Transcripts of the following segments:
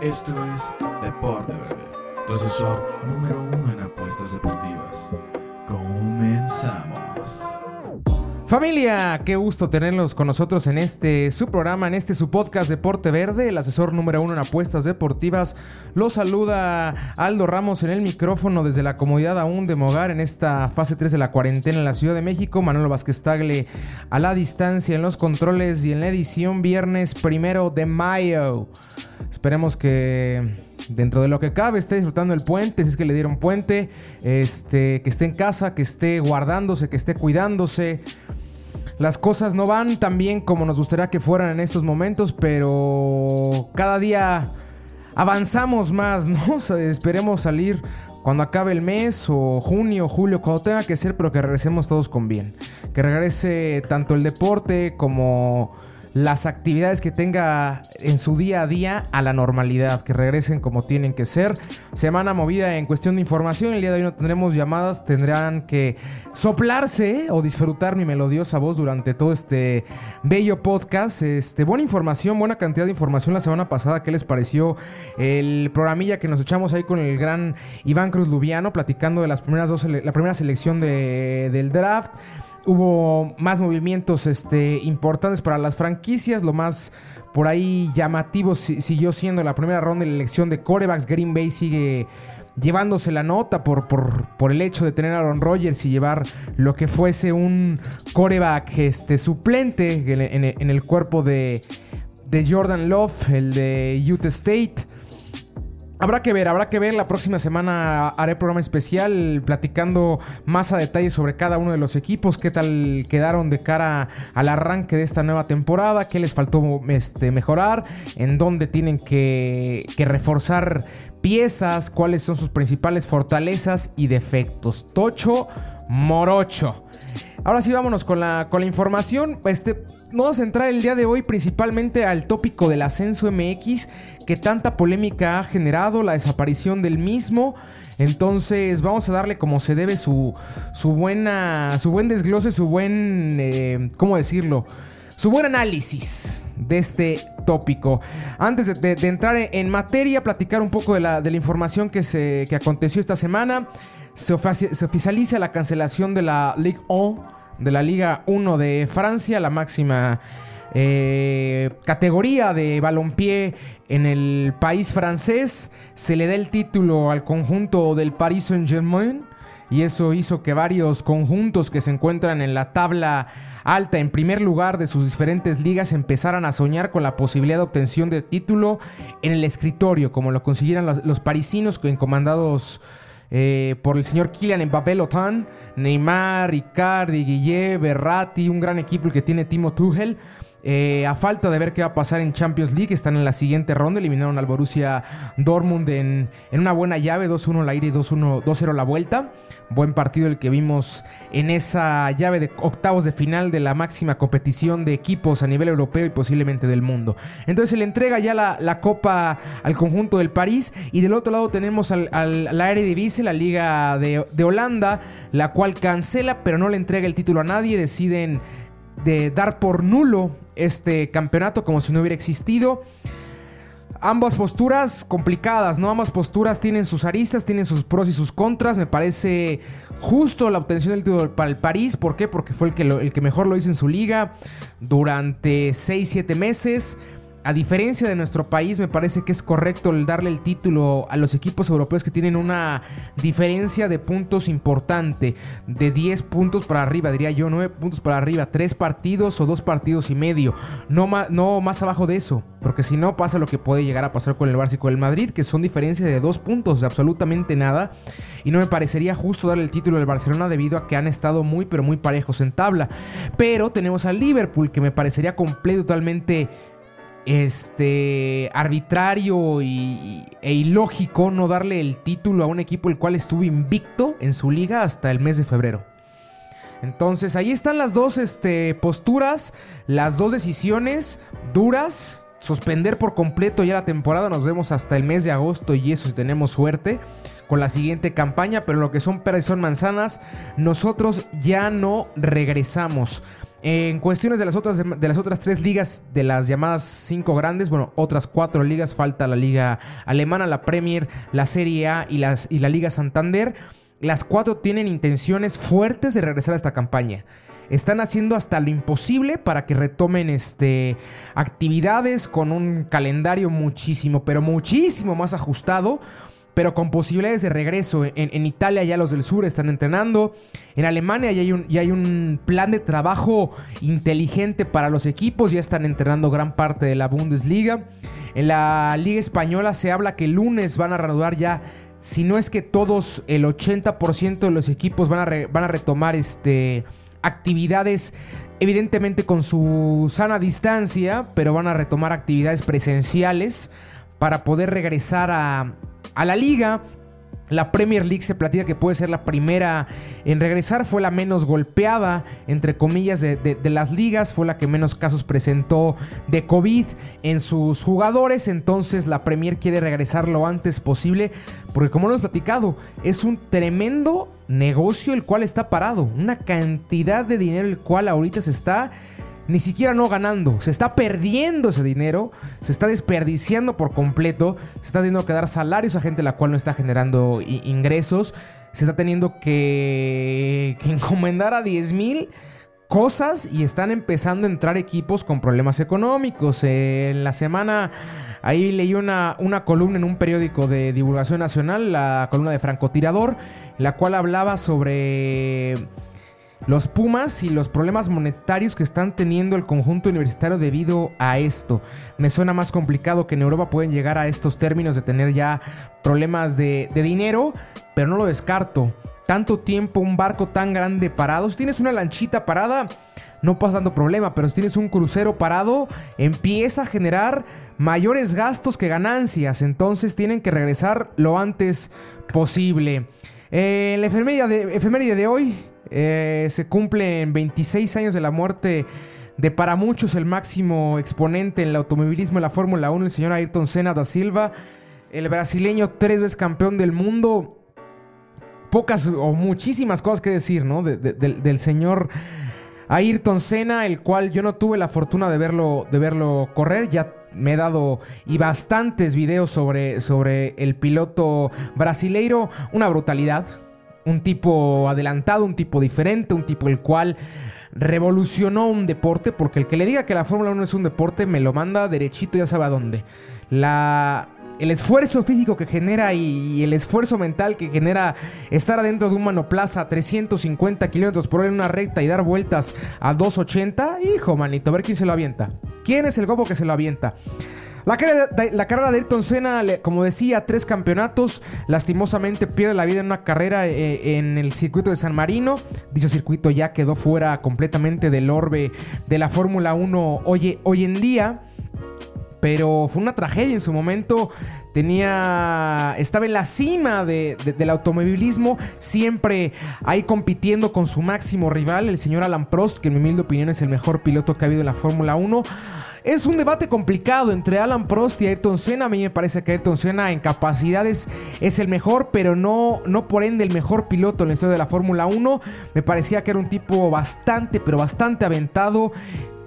Esto es Deporte Verde, tu asesor número uno en apuestas deportivas. Comenzamos. Familia, qué gusto tenerlos con nosotros en este su programa, en este su podcast Deporte Verde, el asesor número uno en apuestas deportivas. Los saluda Aldo Ramos en el micrófono desde la comodidad aún de Mogar en esta fase 3 de la cuarentena en la Ciudad de México. Manuel Vázquez Tagle a la distancia en los controles y en la edición viernes primero de mayo. Esperemos que dentro de lo que cabe esté disfrutando el puente, si es que le dieron puente, este, que esté en casa, que esté guardándose, que esté cuidándose. Las cosas no van tan bien como nos gustaría que fueran en estos momentos, pero cada día avanzamos más, ¿no? esperemos salir cuando acabe el mes o junio, julio, cuando tenga que ser, pero que regresemos todos con bien. Que regrese tanto el deporte como las actividades que tenga en su día a día a la normalidad, que regresen como tienen que ser. Semana movida en cuestión de información, el día de hoy no tendremos llamadas, tendrán que soplarse o disfrutar mi melodiosa voz durante todo este bello podcast. Este, buena información, buena cantidad de información la semana pasada. ¿Qué les pareció el programilla que nos echamos ahí con el gran Iván Cruz Lubiano, platicando de las primeras dos, la primera selección del draft? Hubo más movimientos este, importantes para las franquicias. Lo más por ahí llamativo siguió siendo la primera ronda de la elección de corebacks. Green Bay sigue llevándose la nota por, por, el hecho de tener a Aaron Rodgers y llevar lo que fuese un coreback este, suplente en, el cuerpo de, de Jordan Love, el de Utah State. Habrá que ver, habrá que ver. La próxima semana haré programa especial platicando más a detalle sobre cada uno de los equipos, qué tal quedaron de cara al arranque de esta nueva temporada, qué les faltó este, mejorar, en dónde tienen que, que reforzar piezas, cuáles son sus principales fortalezas y defectos. Tocho Morocho. Ahora sí, vámonos con la, con la información. Este, vamos a entrar el día de hoy principalmente al tópico del ascenso MX, que tanta polémica ha generado, la desaparición del mismo. Entonces vamos a darle como se debe su, su buena, su buen desglose, su buen, eh, ¿cómo decirlo? Su buen análisis de este tópico. Antes de, entrar en materia, platicar un poco de la, de la información que, se, que aconteció esta semana. Se, oficializa la cancelación de la Ligue 1 de la Liga 1 de Francia, la máxima eh, categoría de balompié en el país francés. Se le da el título al conjunto del Paris Saint-Germain. Y eso hizo que varios conjuntos que se encuentran en la tabla alta en primer lugar de sus diferentes ligas empezaran a soñar con la posibilidad de obtención de título en el escritorio, como lo consiguieran los, parisinos encomandados eh, por el señor Kylian Mbappé Lotan, Neymar, Icardi, Guille, Berratti, un gran equipo que tiene Timo Tuchel. Eh, a falta de ver qué va a pasar en Champions League, están en la siguiente ronda. Eliminaron al Borussia Dortmund en, una buena llave, 2-1 la ida y 2-0 la vuelta. Buen partido el que vimos en esa llave de octavos de final de la máxima competición de equipos a nivel europeo y posiblemente del mundo. Entonces se le entrega ya la, copa al conjunto del París. Y del otro lado tenemos al, al, la Eredivisie, la liga de, de Holanda, la cual cancela, pero no le entrega el título a nadie. Deciden de dar por nulo este campeonato como si no hubiera existido. Ambas posturas complicadas, ¿no? Ambas posturas tienen sus aristas, tienen sus pros y sus contras. Me parece justo la obtención del título para el París. ¿Por qué? Porque fue el que, el que mejor lo hizo en su liga durante 6-7 meses. A diferencia de nuestro país, me parece que es correcto el darle el título a los equipos europeos que tienen una diferencia de puntos importante, de 10 puntos para arriba, diría yo, 9 puntos para arriba, 3 partidos o 2 partidos y medio, no, no más abajo de eso, porque si no pasa lo que puede llegar a pasar con el Barça y con el Madrid, que son diferencias de 2 puntos, de absolutamente nada, y no me parecería justo darle el título al Barcelona debido a que han estado muy pero muy parejos en tabla, pero tenemos al Liverpool que me parecería completo totalmente este arbitrario y, e ilógico no darle el título a un equipo el cual estuvo invicto en su liga hasta el mes de febrero. Entonces ahí están las dos este, posturas, las dos decisiones duras. Suspender por completo ya la temporada, nos vemos hasta el mes de agosto y eso si tenemos suerte con la siguiente campaña, pero lo que son peras son manzanas, nosotros ya no regresamos. En cuestiones de las otras de las otras tres ligas de las llamadas cinco grandes, bueno, otras cuatro ligas falta la liga alemana, la Premier, la Serie A y las y la Liga Santander. Las cuatro tienen intenciones fuertes de regresar a esta campaña están haciendo hasta lo imposible para que retomen este, actividades con un calendario muchísimo, pero muchísimo más ajustado. Pero con posibilidades de regreso. En, Italia ya los del sur están entrenando. En Alemania ya hay, un, ya hay un plan de trabajo inteligente para los equipos. Ya están entrenando gran parte de la Bundesliga. En la Liga Española se habla que el lunes van a reanudar ya si no es que todos, el 80% de los equipos van a, van a retomar este, actividades evidentemente con su sana distancia, pero van a retomar actividades presenciales para poder regresar a, a la liga. La Premier League se platica que puede ser la primera en regresar, fue la menos golpeada, entre comillas, de, las ligas, fue la que menos casos presentó de COVID en sus jugadores, entonces la Premier quiere regresar lo antes posible, porque como lo hemos platicado, es un tremendo negocio el cual está parado, una cantidad de dinero el cual ahorita se está ni siquiera no ganando, se está perdiendo ese dinero, se está desperdiciando por completo, se está teniendo que dar salarios a gente la cual no está generando ingresos, se está teniendo que, encomendar a 10 mil cosas y están empezando a entrar equipos con problemas económicos. en la semana ahí leí una, una columna en un periódico de divulgación nacional, la columna de francotirador, la cual hablaba sobre los Pumas y los problemas monetarios que están teniendo el conjunto universitario debido a esto. Me suena más complicado que en Europa pueden llegar a estos términos de tener ya problemas de, dinero, pero no lo descarto. Tanto tiempo, un barco tan grande parado. Si tienes una lanchita parada, no pasa tanto problema, pero si tienes un crucero parado, empieza a generar mayores gastos que ganancias. Entonces tienen que regresar lo antes posible. Eh, la efeméride de hoy eh, se cumplen 26 años de la muerte de para muchos el máximo exponente en el automovilismo en la Fórmula 1, el señor Ayrton Senna da Silva, el brasileño tres veces campeón del mundo. Pocas o muchísimas cosas que decir, ¿no? del señor Ayrton Senna, el cual yo no tuve la fortuna de verlo, de verlo correr. Ya me he dado y bastantes videos sobre, sobre el piloto brasileiro. Una brutalidad un tipo adelantado, un tipo diferente, un tipo el cual revolucionó un deporte, porque el que le diga que la Fórmula 1 es un deporte me lo manda derechito, ya sabe a dónde. La, el esfuerzo físico que genera y, el esfuerzo mental que genera estar adentro de un monoplaza a 350 kilómetros por hora en una recta y dar vueltas a 280, hijo manito, a ver quién se lo avienta. ¿Quién es el gobo que se lo avienta? La, carrera de Ayrton Senna, como decía, tres campeonatos. Lastimosamente pierde la vida en una carrera eh, en el circuito de San Marino. Dicho circuito ya quedó fuera completamente del orbe de la Fórmula 1 hoy, hoy en día pero fue una tragedia en su momento. Tenía. Estaba en la cima del automovilismo, siempre ahí compitiendo con su máximo rival, el señor Alan Prost, que en mi humilde opinión es el mejor piloto que ha habido en la Fórmula 1. Es un debate complicado entre Alan Prost y Ayrton Senna. A mí me parece que Ayrton Senna en capacidades es el mejor, pero no, no por ende el mejor piloto en la historia de la Fórmula 1. Me parecía que era un tipo bastante, pero bastante aventado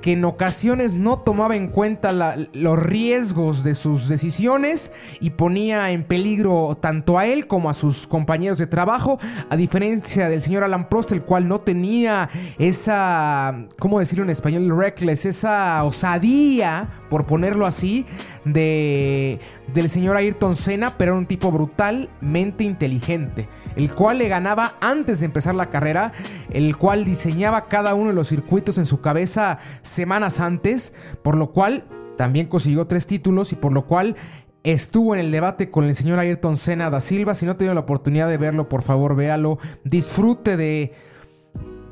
que en ocasiones no tomaba en cuenta los riesgos de sus decisiones y ponía en peligro tanto a él como a sus compañeros de trabajo, a diferencia del señor Alan Prost, el cual no tenía esa, ¿cómo decirlo en español? Reckless, esa osadía, por ponerlo así, de, del señor Ayrton Senna, pero era un tipo brutalmente inteligente el cual le ganaba antes de empezar la carrera, el cual diseñaba cada uno de los circuitos en su cabeza semanas antes, por lo cual también consiguió tres títulos y por lo cual estuvo en el debate con el señor Ayrton Senna da Silva. Si no ha tenido la oportunidad de verlo, por favor véalo, disfrute de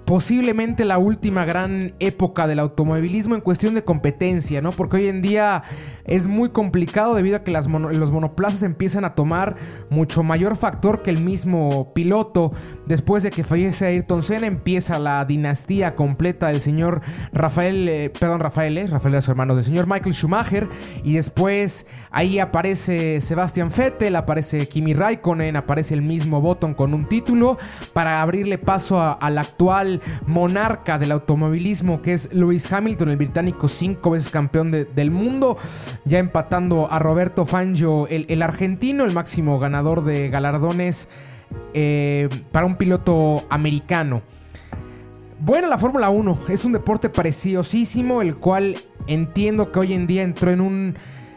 posiblemente la última gran época del automovilismo en cuestión de competencia, ¿no? Porque hoy en día es muy complicado debido a que los monoplazas empiezan a tomar mucho mayor factor que el mismo piloto. Después de que fallece Ayrton Senna empieza la dinastía completa del señor Rafael, eh, perdón, Rafael, eh, Rafael era su hermano, del señor Michael Schumacher y después ahí aparece Sebastian Vettel, aparece Kimi Raikkonen, aparece el mismo Button con un título para abrirle paso al actual monarca del automovilismo, que es Lewis Hamilton, el británico cinco veces campeón del mundo, ya empatando a Roberto Fangio, el, argentino, el máximo ganador de galardones eh, para un piloto americano. Bueno, la Fórmula 1 es un deporte preciosísimo, el cual entiendo que hoy en día entró en un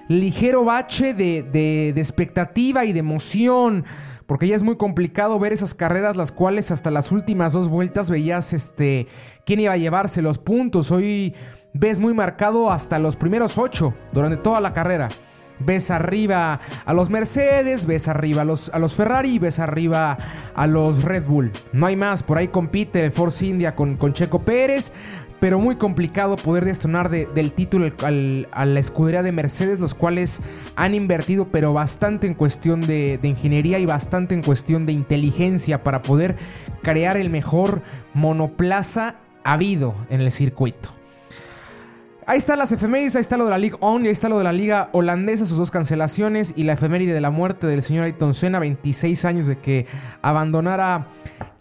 ligero bache de, de expectativa y de emoción porque ya es muy complicado ver esas carreras las cuales hasta las últimas dos vueltas veías este quién iba a llevarse los puntos. Hoy ves muy marcado hasta los primeros ocho durante toda la carrera. Ves arriba a los Mercedes, ves arriba a los, a los Ferrari, ves arriba a los Red Bull. No hay más, por ahí compite Force India con, con Checo Pérez pero muy complicado poder destronar del título a la escudería de Mercedes, los cuales han invertido pero bastante en cuestión de, de, ingeniería y bastante en cuestión de inteligencia para poder crear el mejor monoplaza habido en el circuito. Ahí están las efemérides, ahí está lo de la Liga On y ahí está lo de la Liga Holandesa, sus dos cancelaciones y la efeméride de la muerte del señor Ayrton Senna, 26 años de que abandonara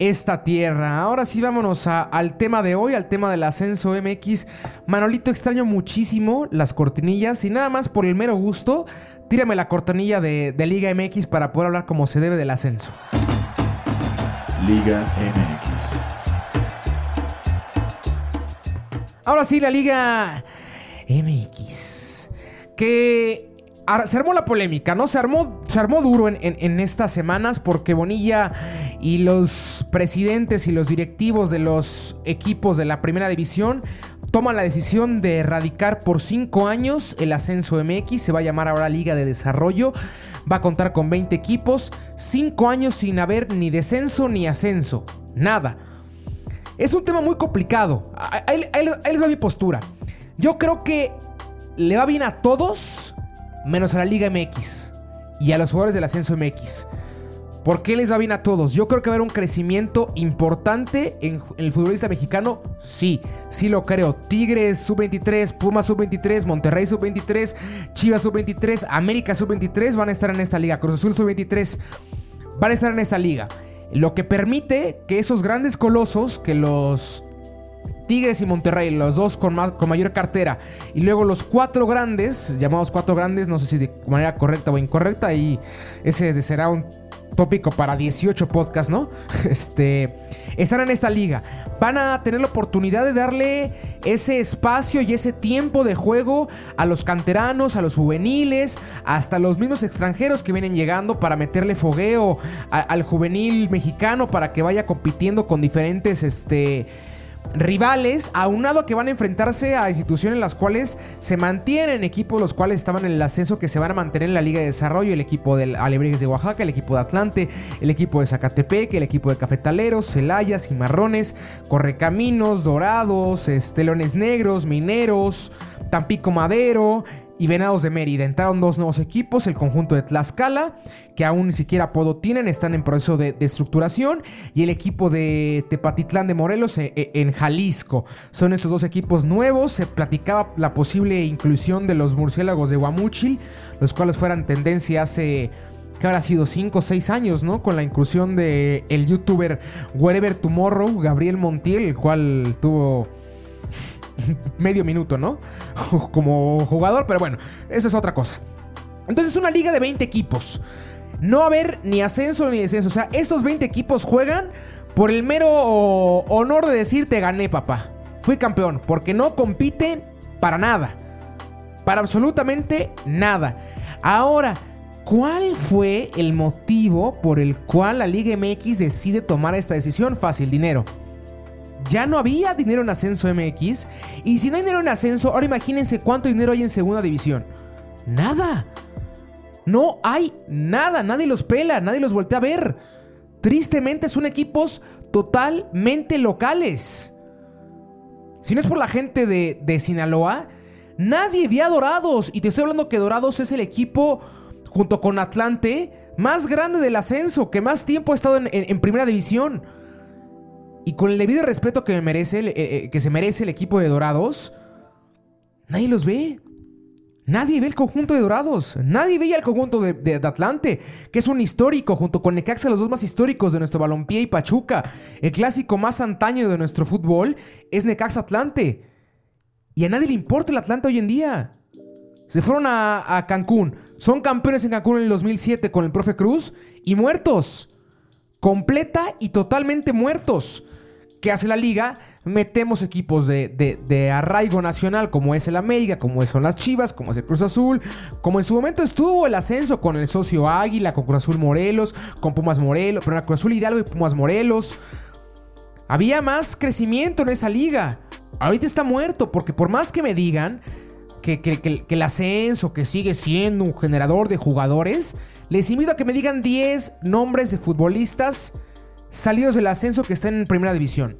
esta tierra. Ahora sí, vámonos al tema de hoy, al tema del ascenso MX. Manolito, extraño muchísimo las cortinillas y nada más por el mero gusto, tírame la cortinilla de, de Liga MX para poder hablar como se debe del ascenso. Liga MX. Ahora sí, la Liga MX. Que se armó la polémica, ¿no? Se armó, se armó duro en, estas semanas porque Bonilla y los presidentes y los directivos de los equipos de la primera división toman la decisión de erradicar por cinco años el ascenso MX. Se va a llamar ahora Liga de Desarrollo. Va a contar con 20 equipos. Cinco años sin haber ni descenso ni ascenso. Nada. Es un tema muy complicado. Ahí, les va mi postura. Yo creo que le va bien a todos, menos a la Liga MX y a los jugadores del Ascenso MX. ¿Por qué les va bien a todos? Yo creo que va a haber un crecimiento importante en, el futbolista mexicano. Sí, sí lo creo. Tigres sub-23, Pumas sub-23, Monterrey sub-23, Chivas sub-23, América sub-23 van a estar en esta liga. Cruz Azul sub-23 van a estar en esta liga. Lo que permite que esos grandes colosos, que los Tigres y Monterrey, los dos con, con mayor cartera, y luego los cuatro grandes, llamados cuatro grandes, no sé si de manera correcta o incorrecta, y ese será un tópico para 18 podcasts, ¿no? Este, están en esta liga. Van a tener la oportunidad de darle ese espacio y ese tiempo de juego a los canteranos, a los juveniles, hasta los mismos extranjeros que vienen llegando para meterle fogueo al juvenil mexicano para que vaya compitiendo con diferentes, este rivales, aunado a que van a enfrentarse a instituciones en las cuales se mantienen equipos los cuales estaban en el ascenso que se van a mantener en la Liga de Desarrollo, el equipo del Alebrijes de Oaxaca, el equipo de Atlante, el equipo de Zacatepec, el equipo de Cafetaleros, Celaya, Cimarrones, Correcaminos, Dorados, Estelones Negros, Mineros, Tampico Madero, y Venados de Mérida. Entraron dos nuevos equipos, el conjunto de Tlaxcala, que aún ni siquiera apodo tienen, están en proceso de, estructuración, y el equipo de Tepatitlán de Morelos eh, eh, en, Jalisco. Son estos dos equipos nuevos. Se platicaba la posible inclusión de los murciélagos de Guamúchil, los cuales fueran tendencia hace que habrá sido 5 o 6 años, ¿no? Con la inclusión de el youtuber Wherever Tomorrow, Gabriel Montiel, el cual tuvo medio minuto, ¿no? Como jugador, pero bueno, eso es otra cosa. Entonces es una liga de 20 equipos. No va a haber ni ascenso ni descenso. O sea, estos 20 equipos juegan por el mero honor de decir te gané, papá. Fui campeón. Porque no compiten para nada. Para absolutamente nada. Ahora, ¿cuál fue el motivo por el cual la Liga MX decide tomar esta decisión? Fácil, dinero ya no había dinero en ascenso MX. Y si no hay dinero en ascenso, ahora imagínense cuánto dinero hay en segunda división. Nada. No hay nada. Nadie los pela, nadie los voltea a ver. Tristemente son equipos totalmente locales. Si no es por la gente de, de Sinaloa, nadie ve a Dorados. Y te estoy hablando que Dorados es el equipo, junto con Atlante, más grande del ascenso, que más tiempo ha estado en primera división. Y con el debido respeto que, merece, eh, eh, que se merece el equipo de Dorados, nadie los ve. Nadie ve el conjunto de Dorados. Nadie veía el conjunto de, Atlante, que es un histórico, junto con Necaxa, los dos más históricos de nuestro balompié y Pachuca. El clásico más antaño de nuestro fútbol es Necaxa Atlante. Y a nadie le importa el Atlante hoy en día. Se fueron a, a Cancún. Son campeones en Cancún en el 2007 con el profe Cruz y muertos. Completa y totalmente muertos. ¿Qué hace la liga? metemos equipos de, arraigo nacional como es el América, como son las Chivas, como es el Cruz Azul, como en su momento estuvo el ascenso con el socio Águila, con Cruz Azul Morelos, con Pumas Morelos, pero Cruz Azul Hidalgo y Pumas Morelos. Había más crecimiento en esa liga. Ahorita está muerto porque por más que me digan que, que el ascenso, que sigue siendo un generador de jugadores, les invito a que me digan 10 nombres de futbolistas salidos del ascenso que están en primera división.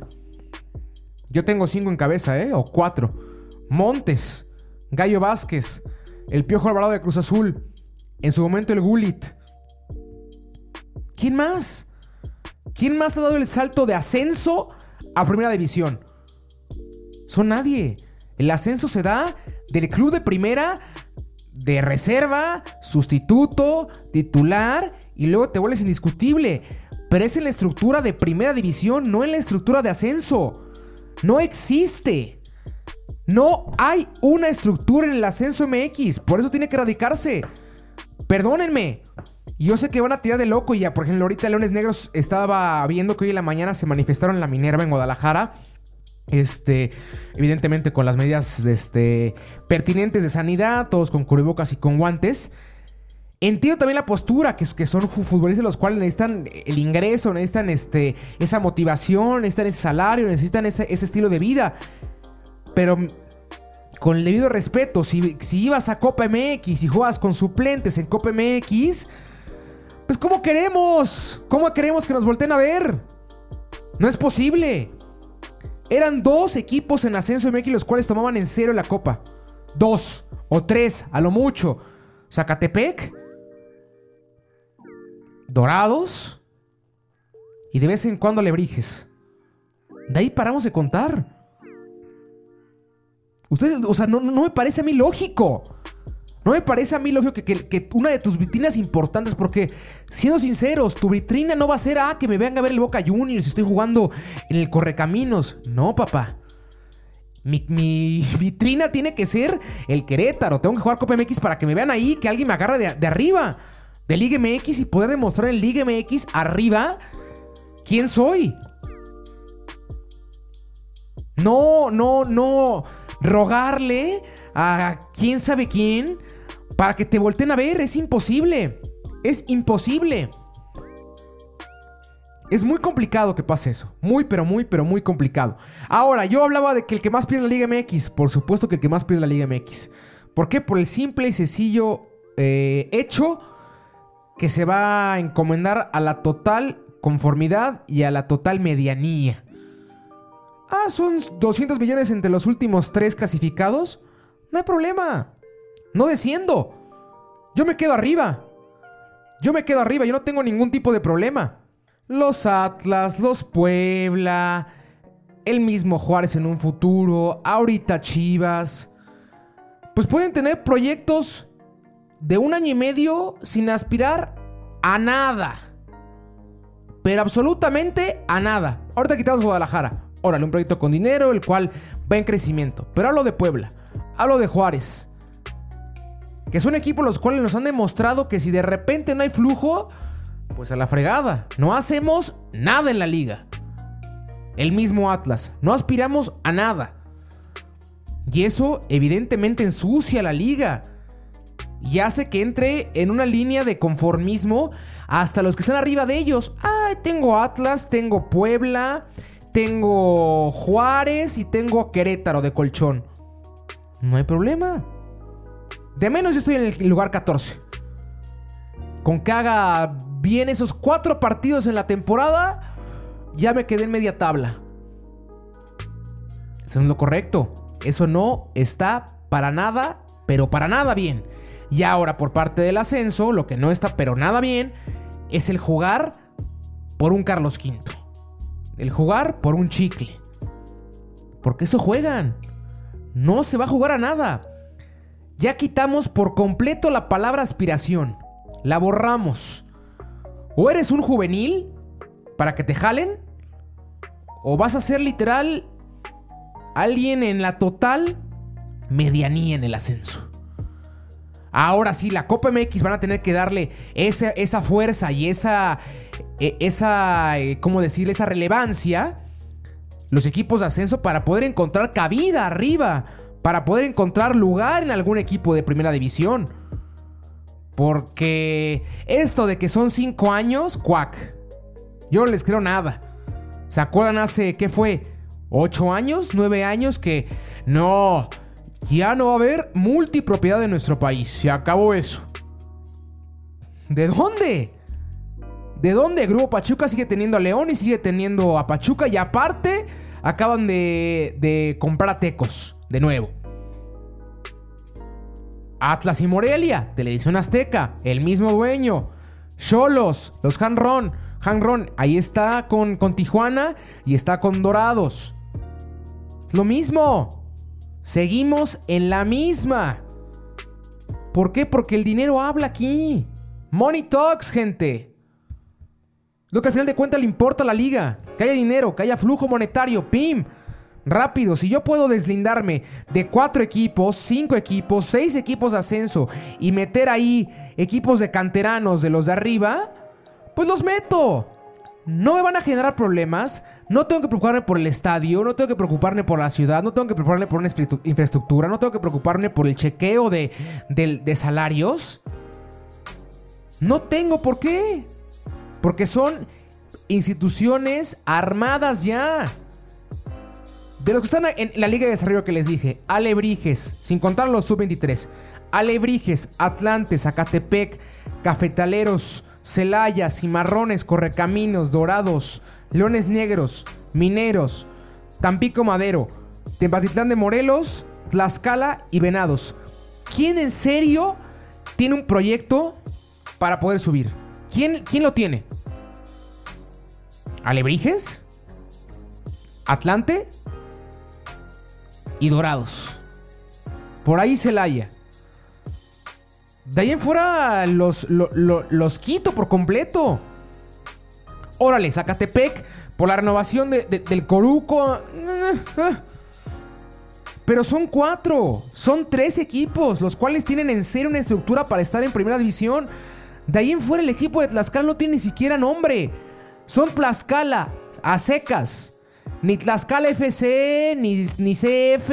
Yo tengo cinco en cabeza, ¿eh? O cuatro. Montes, Gallo Vázquez, el Piojo Alvarado de Cruz Azul, en su momento el Gulit. ¿Quién más? ¿Quién más ha dado el salto de ascenso a primera división? Son nadie. El ascenso se da del club de primera, de reserva, sustituto, titular y luego te vuelves indiscutible. Pero es en la estructura de primera división, no en la estructura de ascenso. No existe. No hay una estructura en el ascenso MX. Por eso tiene que erradicarse. Perdónenme. Yo sé que van a tirar de loco y ya, por ejemplo, ahorita Leones Negros estaba viendo que hoy en la mañana se manifestaron en la Minerva en Guadalajara. Este, evidentemente con las medidas este, pertinentes de sanidad, todos con cubrebocas y con guantes. Entiendo también la postura, que, que son futbolistas los cuales necesitan el ingreso, necesitan este, esa motivación, necesitan ese salario, necesitan ese, estilo de vida. Pero con el debido respeto, si, si ibas a Copa MX y juegas con suplentes en Copa MX, pues ¿cómo queremos? ¿Cómo queremos que nos volteen a ver? No es posible. Eran dos equipos en ascenso MX los cuales tomaban en serio la Copa. Dos o tres, a lo mucho. Zacatepec dorados y de vez en cuando alebrijes. De ahí paramos de contar. Ustedes, o sea, no, me parece a mí lógico. No me parece a mí lógico que, que, una de tus vitrinas importantes, porque siendo sinceros, tu vitrina no va a ser, ah, que me vean a ver el Boca Juniors estoy jugando en el Correcaminos. No, papá. Mi, vitrina tiene que ser el Querétaro. Tengo que jugar Copa MX para que me vean ahí, que alguien me agarre de, de arriba de Liga MX y poder demostrar en Liga MX arriba quién soy. No, no, no. Rogarle a quién sabe quién para que te volteen a ver. Es imposible. Es imposible. Es muy complicado que pase eso. Muy, pero muy, pero muy complicado. Ahora, yo hablaba de que el que más pierde la Liga MX. Por supuesto que el que más pierde la Liga MX. ¿Por qué? Por el simple y sencillo eh, hecho que se va a encomendar a la total conformidad y a la total medianía. Ah, son 200 millones entre los últimos tres clasificados. No hay problema. No desciendo. Yo me quedo arriba. Yo me quedo arriba, yo no tengo ningún tipo de problema. Los Atlas, los Puebla, el mismo Juárez en un futuro, ahorita Chivas. Pues pueden tener proyectos de un año y medio sin aspirar a nada. Pero absolutamente a nada. Ahorita quitamos Guadalajara. Órale, un proyecto con dinero, el cual va en crecimiento. Pero hablo de Puebla. Hablo de Juárez. Que son equipos los cuales nos han demostrado que si de repente no hay flujo, pues a la fregada. No hacemos nada en la liga. El mismo Atlas. No aspiramos a nada. Y eso evidentemente ensucia la liga y hace que entre en una línea de conformismo hasta los que están arriba de ellos. Ay, tengo Atlas, tengo Puebla, tengo Juárez y tengo Querétaro de colchón. No hay problema. De menos yo estoy en el lugar 14. Con que haga bien esos cuatro partidos en la temporada, ya me quedé en media tabla. Eso es lo correcto. Eso no está para nada, pero para nada bien. Y ahora por parte del ascenso, lo que no está pero nada bien, es el jugar por un Carlos V. El jugar por un chicle. Porque eso juegan. No se va a jugar a nada. ya quitamos por completo la palabra aspiración. La borramos. O eres un juvenil para que te jalen, o vas a ser literal alguien en la total medianía en el ascenso. Ahora sí, la Copa MX van a tener que darle esa, fuerza y esa, e, esa, eh, ¿cómo decir? Esa relevancia. Los equipos de ascenso para poder encontrar cabida arriba. Para poder encontrar lugar en algún equipo de primera división. Porque esto de que son cinco años, cuac. Yo no les creo nada. ¿Se acuerdan hace, qué fue? ¿Ocho años? ¿Nueve años? Que no, ya no va a haber multipropiedad en nuestro país. Se acabó eso. ¿De dónde? ¿De dónde? Grupo Pachuca sigue teniendo a León y sigue teniendo a Pachuca. Y aparte, acaban de, de comprar a Tecos de nuevo. Atlas y Morelia, Televisión Azteca, el mismo dueño. Cholos, los Hanron. Hanron, ahí está con, con Tijuana y está con Dorados. Lo mismo. Seguimos en la misma. ¿Por qué? Porque el dinero habla aquí. Money talks, gente. Lo que al final de cuentas le importa a la liga. Que haya dinero, que haya flujo monetario. ¡Pim! Rápido, si yo puedo deslindarme de cuatro equipos, cinco equipos, seis equipos de ascenso y meter ahí equipos de canteranos de los de arriba, pues los meto. No me van a generar problemas, no tengo que preocuparme por el estadio, no tengo que preocuparme por la ciudad, no tengo que preocuparme por una infraestructura, no tengo que preocuparme por el chequeo de, salarios. No tengo por qué. Porque son instituciones armadas ya. De los que están en la Liga de Desarrollo que les dije, Alebrijes, sin contar los sub-23, Alebrijes, Atlantes, Zacatepec, Cafetaleros, Celaya, Cimarrones, Correcaminos, Dorados, Leones Negros, Mineros, Tampico Madero, Tepatitlán de Morelos, Tlaxcala y Venados. ¿Quién en serio tiene un proyecto para poder subir? ¿Quién, quién lo tiene? ¿Alebrijes? ¿Atlante? Y Dorados. Por ahí Celaya. De ahí en fuera los, los quito por completo. Órale, Zacatepec, por la renovación del Coruco. Pero son cuatro, son tres equipos, los cuales tienen en serio una estructura para estar en primera división. De ahí en fuera el equipo de Tlaxcala no tiene ni siquiera nombre. Son Tlaxcala, a secas. Ni Tlaxcala FC, ni, ni CF,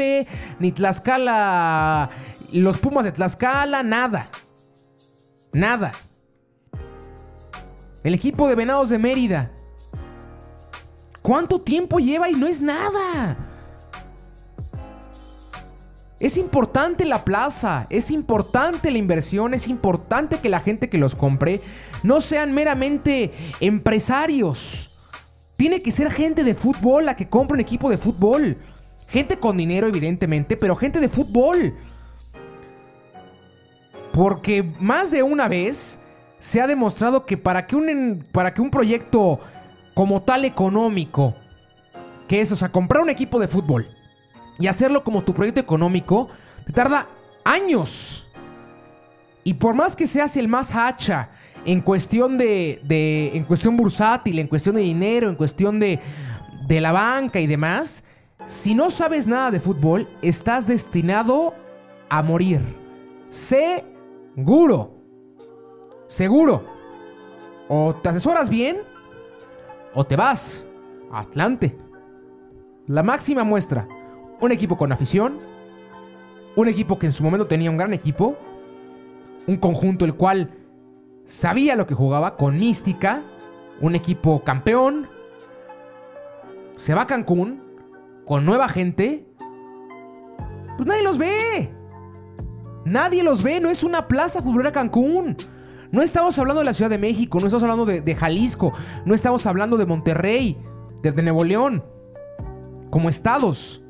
ni Tlaxcala, los Pumas de Tlaxcala, nada. Nada. El equipo de Venados de Mérida. ¿Cuánto tiempo lleva y no es nada? Es importante la plaza, es importante la inversión, es importante que la gente que los compre no sean meramente empresarios. Tiene que ser gente de fútbol la que compre un equipo de fútbol. Gente con dinero, evidentemente, pero gente de fútbol. Porque más de una vez se ha demostrado que para que un, para que un proyecto como tal económico, que es, o sea, comprar un equipo de fútbol y hacerlo como tu proyecto económico, te tarda años. Y por más que seas el más hacha en cuestión de, de, en cuestión bursátil, en cuestión de dinero, en cuestión de, de la banca y demás, si no sabes nada de fútbol, estás destinado a morir. Seguro. Seguro. O te asesoras bien o te vas a Atlante. La máxima muestra. Un equipo con afición. Un equipo que en su momento tenía un gran equipo. Un conjunto el cual sabía lo que jugaba con mística. Un equipo campeón. Se va a Cancún con nueva gente. Pues nadie los ve. Nadie los ve. No es una plaza futbolera Cancún. No estamos hablando de la Ciudad de México, no estamos hablando de, Jalisco, no estamos hablando de Monterrey, de, Nuevo León, como estados.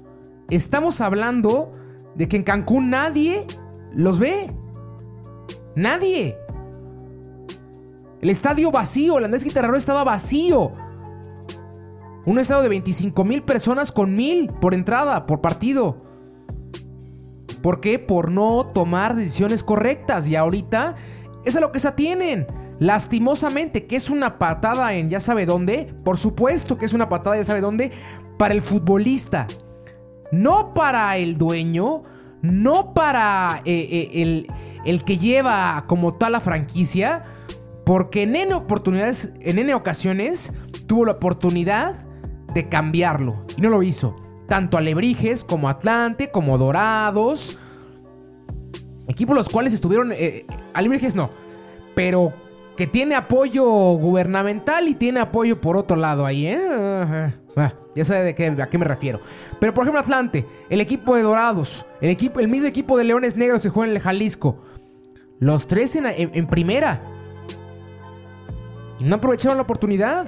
Estamos hablando de que en Cancún nadie los ve. Nadie. El estadio vacío, el Andrés Guitarrero estaba vacío. Un estadio de 25 mil personas con mil por entrada, por partido. ¿Por qué? Por no tomar decisiones correctas. Y ahorita es a lo que se atienen. Lastimosamente, que es una patada en ya sabe dónde. Por supuesto que es una patada ya sabe dónde. Para el futbolista. No para el dueño. No para eh, eh, el, el que lleva como tal la franquicia. Porque en N oportunidades, en N ocasiones, tuvo la oportunidad de cambiarlo. Y no lo hizo. Tanto Alebrijes como Atlante, como Dorados. Equipos los cuales estuvieron... Eh, Alebrijes no. Pero que tiene apoyo gubernamental y tiene apoyo por otro lado ahí, ¿eh? Ah, ya sabe de qué, a qué me refiero. Pero por ejemplo Atlante, el equipo de Dorados, el, equipo, el mismo equipo de Leones Negros se juega en el Jalisco. Los tres en, primera. Y no aprovecharon la oportunidad.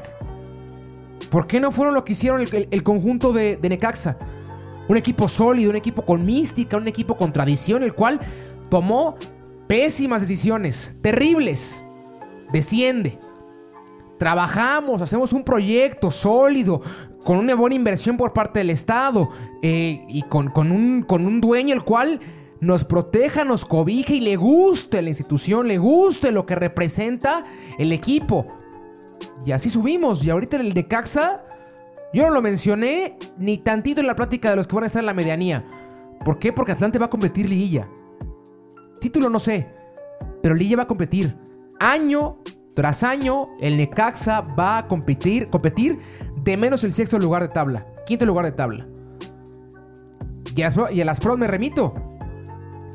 ¿Por qué no fueron lo que hicieron el, conjunto de, de, Necaxa? Un equipo sólido, un equipo con mística, un equipo con tradición, el cual tomó pésimas decisiones, terribles. Desciende. Trabajamos, hacemos un proyecto sólido, con una buena inversión por parte del Estado eh, y con, un, con un dueño el cual nos proteja, nos cobija y le guste la institución, le guste lo que representa el equipo. Y así subimos. Y ahorita el de Caxa, yo no lo mencioné ni tantito en la plática de los que van a estar en la medianía. ¿Por qué? Porque Atlante va a competir liguilla. Título no sé, pero liguilla va a competir. Año tras año, el Necaxa va a competir, competir de menos el sexto lugar de tabla, quinto lugar de tabla. Y a las, y pros me remito.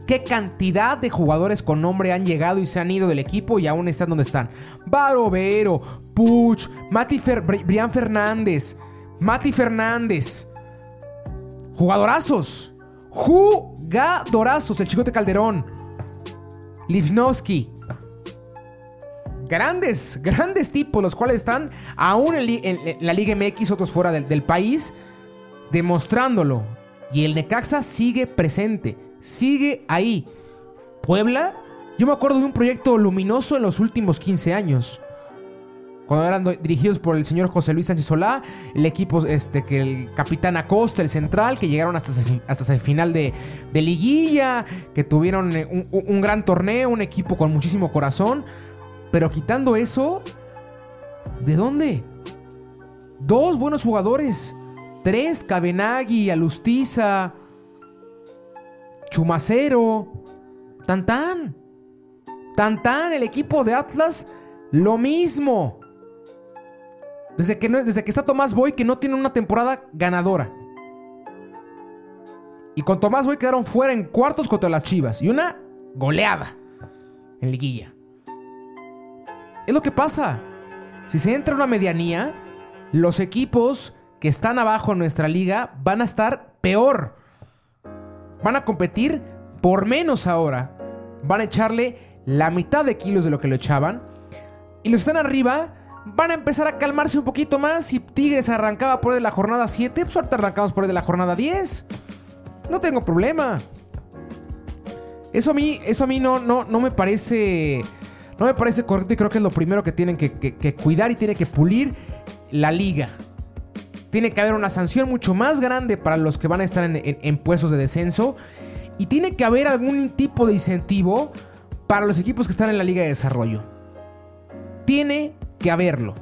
¿Qué cantidad de jugadores con nombre han llegado y se han ido del equipo y aún están donde están? Barovero, Puch, Mati Brian Fernández, Mati Fernández. Jugadorazos. Jugadorazos. El Chicote Calderón. Livnowski. Grandes, grandes tipos, los cuales están aún en, la Liga MX, otros fuera del país, demostrándolo. Y el Necaxa sigue presente sigue ahí. Puebla, yo me acuerdo de un proyecto luminoso en los últimos 15 años. Cuando eran dirigidos por el señor José Luis Sánchez Solá, el equipo, este, que el capitán Acosta, el central, que llegaron hasta, hasta el final de, liguilla, que tuvieron eh, un, un gran torneo, un equipo con muchísimo corazón. Pero quitando eso, ¿de dónde? Dos buenos jugadores. Tres, Cabenagui, Alustiza, Chumacero, Tantán. Tantán, el equipo de Atlas, lo mismo. Desde que, desde que está Tomás Boy, que no tiene una temporada ganadora. Y con Tomás Boy quedaron fuera en cuartos contra las Chivas. Y una goleada en liguilla. Es lo que pasa. Si se entra una medianía, los equipos que están abajo en nuestra liga van a estar peor. Van a competir por menos ahora. Van a echarle la mitad de kilos de lo que lo echaban. Y los que están arriba van a empezar a calmarse un poquito más. Si Tigres arrancaba por de la jornada 7, pues ahorita arrancamos por de la jornada 10. No tengo problema. Eso a mí, eso a mí no, no, no me parece. No me parece correcto y creo que es lo primero que tienen que, cuidar y tiene que pulir la liga tiene que haber una sanción mucho más grande para los que van a estar en, puestos de descenso. Y tiene que haber algún tipo de incentivo para los equipos que están en la liga de desarrollo. Tiene que haberlo.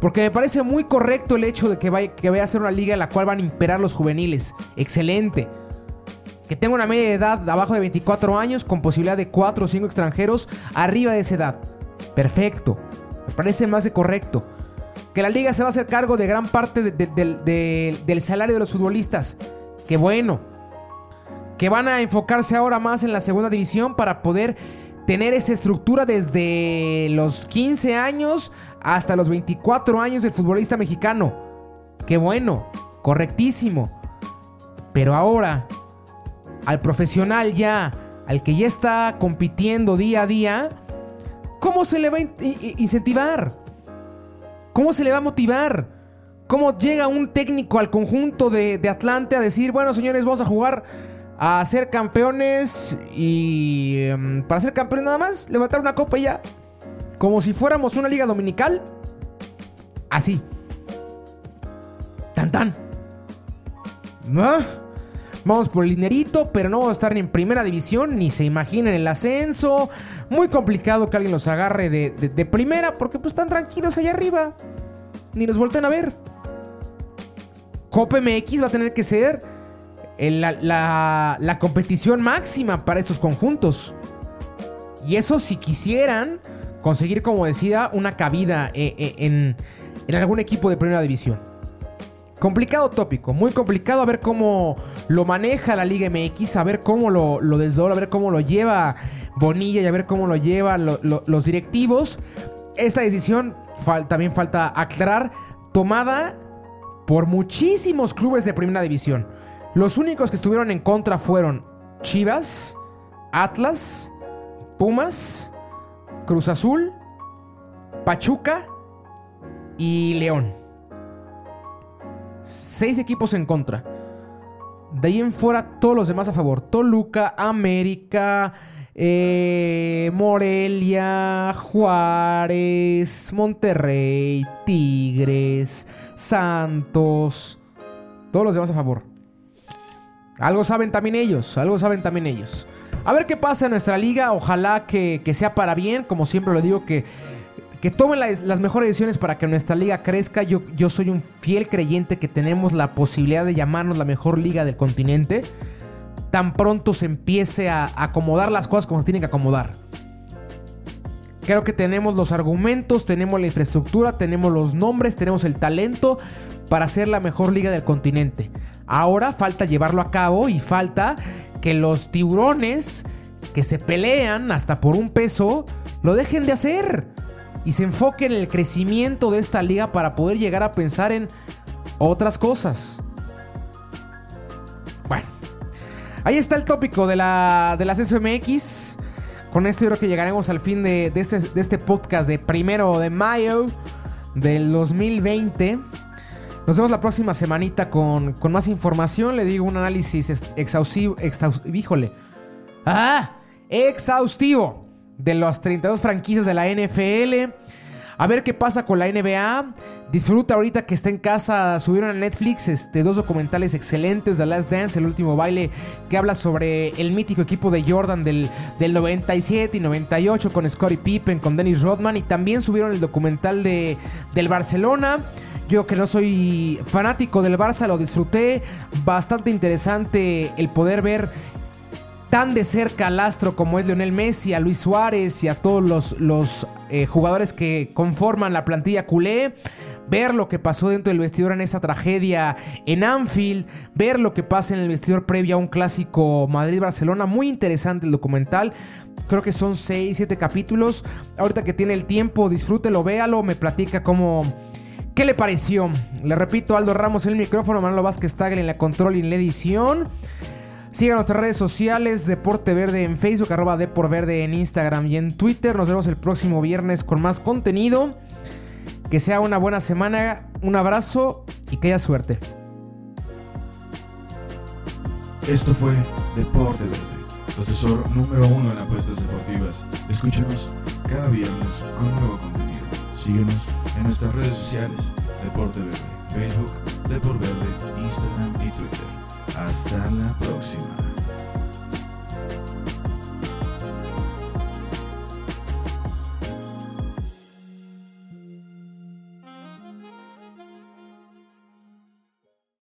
Porque me parece muy correcto el hecho de que vaya, a ser una liga en la cual van a imperar los juveniles. Excelente. Que tenga una media edad de abajo de 24 años con posibilidad de 4 o 5 extranjeros arriba de esa edad. Perfecto. Me parece más de correcto que la liga se va a hacer cargo de gran parte del salario de los futbolistas. Qué bueno. Que van a enfocarse ahora más en la segunda división para poder tener esa estructura desde los 15 años hasta los 24 años del futbolista mexicano. Qué bueno, correctísimo. Pero ahora, al profesional ya, al que ya está compitiendo día a día, ¿cómo se le va a incentivar? ¿Cómo se le va a motivar? ¿Cómo llega un técnico al conjunto de, Atlante a decir, bueno señores, vamos a jugar a ser campeones y em, para ser campeones nada más, levantar una copa y ya? Como si fuéramos una liga dominical. Así. Tan tan. Vamos por el dinerito, pero no vamos a estar ni en primera división, ni se imaginen el ascenso. Muy complicado que alguien los agarre de, de primera, porque pues están tranquilos allá arriba. Ni nos volten a ver. Copa MX va a tener que ser la, competición máxima para estos conjuntos. Y eso si quisieran conseguir, como decía, una cabida eh, eh, en, en, algún equipo de primera división. Complicado tópico, muy complicado a ver cómo lo maneja la Liga MX, a ver cómo lo, lo desdobla, a ver cómo lo lleva Bonilla y a ver cómo lo llevan los directivos. Esta decisión, también falta aclarar, tomada por muchísimos clubes de primera división. Los únicos que estuvieron en contra fueron Chivas, Atlas, Pumas, Cruz Azul, Pachuca y León. Seis equipos en contra. De ahí en fuera, todos los demás a favor. Toluca, América, eh, Morelia, Juárez, Monterrey, Tigres, Santos. Todos los demás a favor. Algo saben también ellos, algo saben también ellos. A ver qué pasa en nuestra liga. Ojalá que, sea para bien. Como siempre lo digo, que, que tomen las, mejores decisiones para que nuestra liga crezca. Yo, yo soy un fiel creyente que tenemos la posibilidad de llamarnos la mejor liga del continente tan pronto se empiece a acomodar las cosas como se tienen que acomodar. Creo que tenemos los argumentos, tenemos la infraestructura, tenemos los nombres, tenemos el talento para ser la mejor liga del continente. Ahora falta llevarlo a cabo y falta que los tiburones que se pelean hasta por un peso lo dejen de hacer y se enfoquen en el crecimiento de esta liga para poder llegar a pensar en otras cosas. Bueno, Ahí está el tópico de la, de las SMX. Con esto creo que llegaremos al fin de, este, este, podcast de primero de mayo del 2020. Nos vemos la próxima semanita con, más información. Le digo un análisis exhaustivo. híjole. ¡Ah! Exhaustivo de las 32 franquicias de la NFL. A ver qué pasa con la NBA. Disfruta ahorita que está en casa. Subieron a Netflix este, dos documentales excelentes: The Last Dance, el último baile, que habla sobre el mítico equipo de Jordan del, del 97 y 98 con Scottie Pippen, con Dennis Rodman. Y también subieron el documental de, del Barcelona. Yo que no soy fanático del Barça, lo disfruté. Bastante interesante el poder ver tan de cerca al astro como es Lionel Messi, a Luis Suárez y a todos los, los eh, jugadores que conforman la plantilla culé ver lo que pasó dentro del vestidor en esa tragedia en Anfield, ver lo que pasa en el vestidor previo a un clásico Madrid-Barcelona. Muy interesante el documental. Creo que son 6, 7 capítulos. Ahorita que tiene el tiempo, disfrútelo, véalo, me platica cómo... ¿Qué le pareció? Le repito, Aldo Ramos en el micrófono, Manolo Vázquez Tagle en la control y en la edición. Sigan nuestras redes sociales, Deporte Verde en Facebook, arroba Verde en Instagram y en Twitter. Nos vemos el próximo viernes con más contenido. Que sea una buena semana, un abrazo y que haya suerte. Esto fue Deporte Verde, asesor número uno en apuestas deportivas. Escúchanos cada viernes con nuevo contenido. Síguenos en nuestras redes sociales, Deporte Verde, Facebook, Deporte Verde, Instagram y Twitter. Hasta la próxima.